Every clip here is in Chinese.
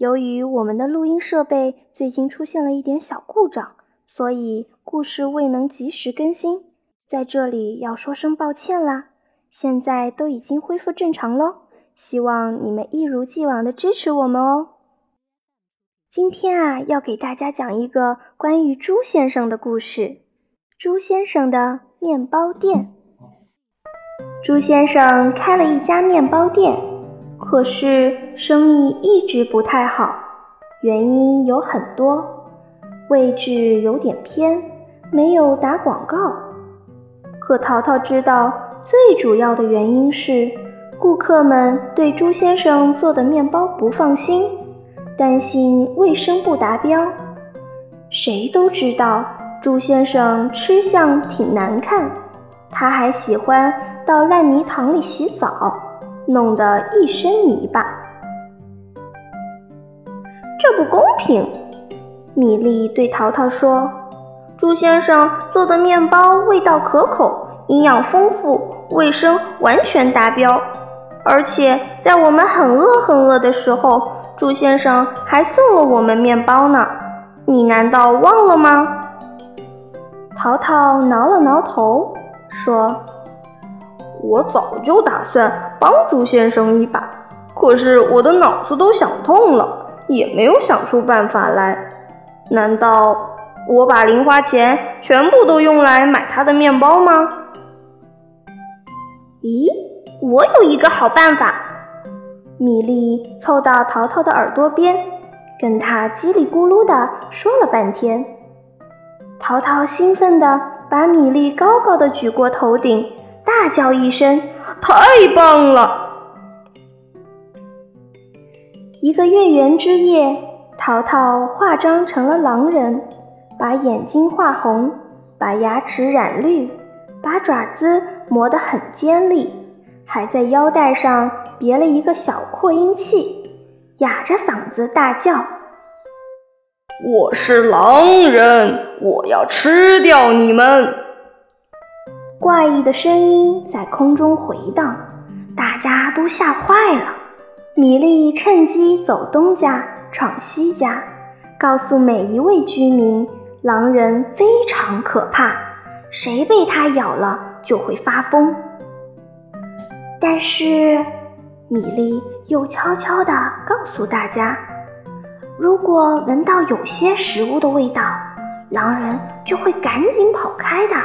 由于我们的录音设备最近出现了一点小故障，所以故事未能及时更新，在这里要说声抱歉啦。现在都已经恢复正常喽，希望你们一如既往的支持我们哦。今天啊，要给大家讲一个关于猪先生的故事。猪先生的面包店。猪先生开了一家面包店。可是生意一直不太好，原因有很多，位置有点偏，没有打广告。可淘淘知道，最主要的原因是顾客们对朱先生做的面包不放心，担心卫生不达标。谁都知道朱先生吃相挺难看，他还喜欢到烂泥塘里洗澡。弄得一身泥巴，这不公平！米莉对淘淘说：“朱先生做的面包味道可口，营养丰富，卫生完全达标，而且在我们很饿很饿的时候，朱先生还送了我们面包呢。你难道忘了吗？”淘淘挠了挠头，说。我早就打算帮朱先生一把，可是我的脑子都想通了，也没有想出办法来。难道我把零花钱全部都用来买他的面包吗？咦，我有一个好办法！米莉凑到淘淘的耳朵边，跟他叽里咕噜地说了半天。淘淘兴奋地把米莉高高的举过头顶。大叫一声：“太棒了！”一个月圆之夜，淘淘化妆成了狼人，把眼睛画红，把牙齿染绿，把爪子磨得很尖利，还在腰带上别了一个小扩音器，哑着嗓子大叫：“我是狼人，我要吃掉你们！”怪异的声音在空中回荡，大家都吓坏了。米莉趁机走东家闯西家，告诉每一位居民，狼人非常可怕，谁被他咬了就会发疯。但是，米莉又悄悄地告诉大家，如果闻到有些食物的味道，狼人就会赶紧跑开的。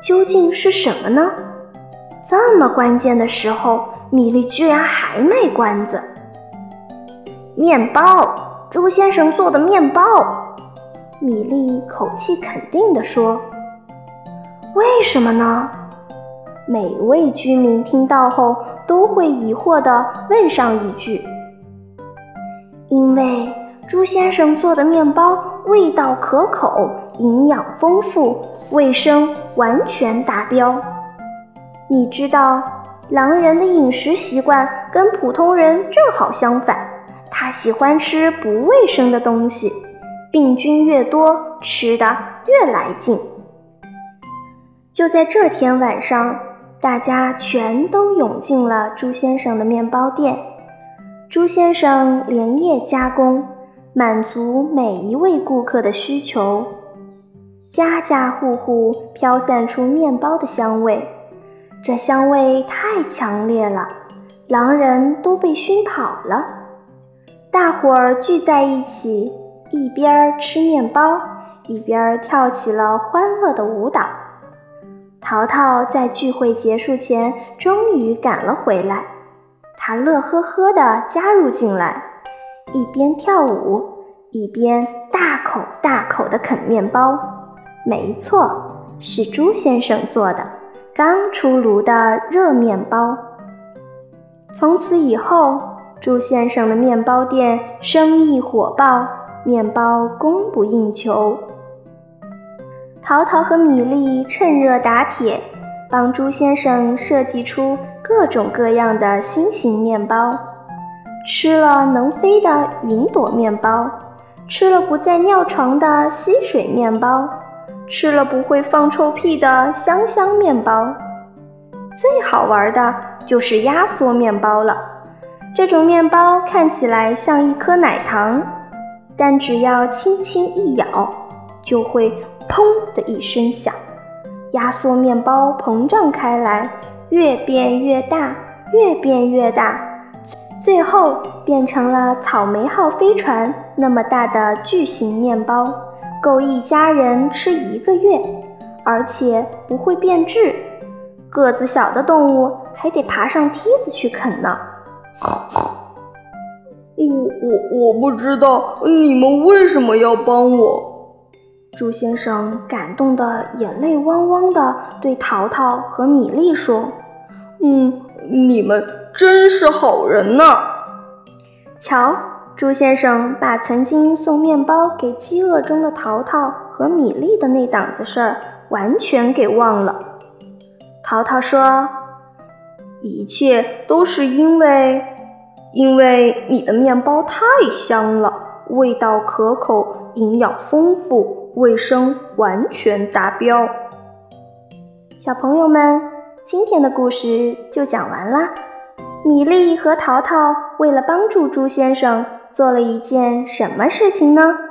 究竟是什么呢？这么关键的时候，米莉居然还卖关子。面包，猪先生做的面包。米莉口气肯定地说：“为什么呢？”每位居民听到后都会疑惑地问上一句：“因为朱先生做的面包味道可口，营养丰富。”卫生完全达标。你知道，狼人的饮食习惯跟普通人正好相反，他喜欢吃不卫生的东西，病菌越多，吃的越来劲。就在这天晚上，大家全都涌进了朱先生的面包店。朱先生连夜加工，满足每一位顾客的需求。家家户户飘散出面包的香味，这香味太强烈了，狼人都被熏跑了。大伙儿聚在一起，一边吃面包，一边跳起了欢乐的舞蹈。淘淘在聚会结束前终于赶了回来，他乐呵呵地加入进来，一边跳舞，一边大口大口地啃面包。没错，是朱先生做的刚出炉的热面包。从此以后，朱先生的面包店生意火爆，面包供不应求。淘淘和米粒趁热打铁，帮朱先生设计出各种各样的新型面包。吃了能飞的云朵面包，吃了不再尿床的吸水面包，吃了不会放臭屁的香香面包。最好玩的就是压缩面包了。这种面包看起来像一颗奶糖，但只要轻轻一咬，就会砰的一声响，压缩面包膨胀开来，越变越大，越变越大。最后变成了草莓号飞船那么大的巨型面包，够一家人吃一个月，而且不会变质。个子小的动物还得爬上梯子去啃呢。我我我不知道你们为什么要帮我。猪先生感动的眼泪汪汪的对淘淘和米粒说：“嗯。”你们真是好人呐！瞧，朱先生把曾经送面包给饥饿中的淘淘和米粒的那档子事儿完全给忘了。淘淘说：“一切都是因为，因为你的面包太香了，味道可口，营养丰富，卫生完全达标。”小朋友们。今天的故事就讲完啦。米粒和淘淘为了帮助朱先生，做了一件什么事情呢？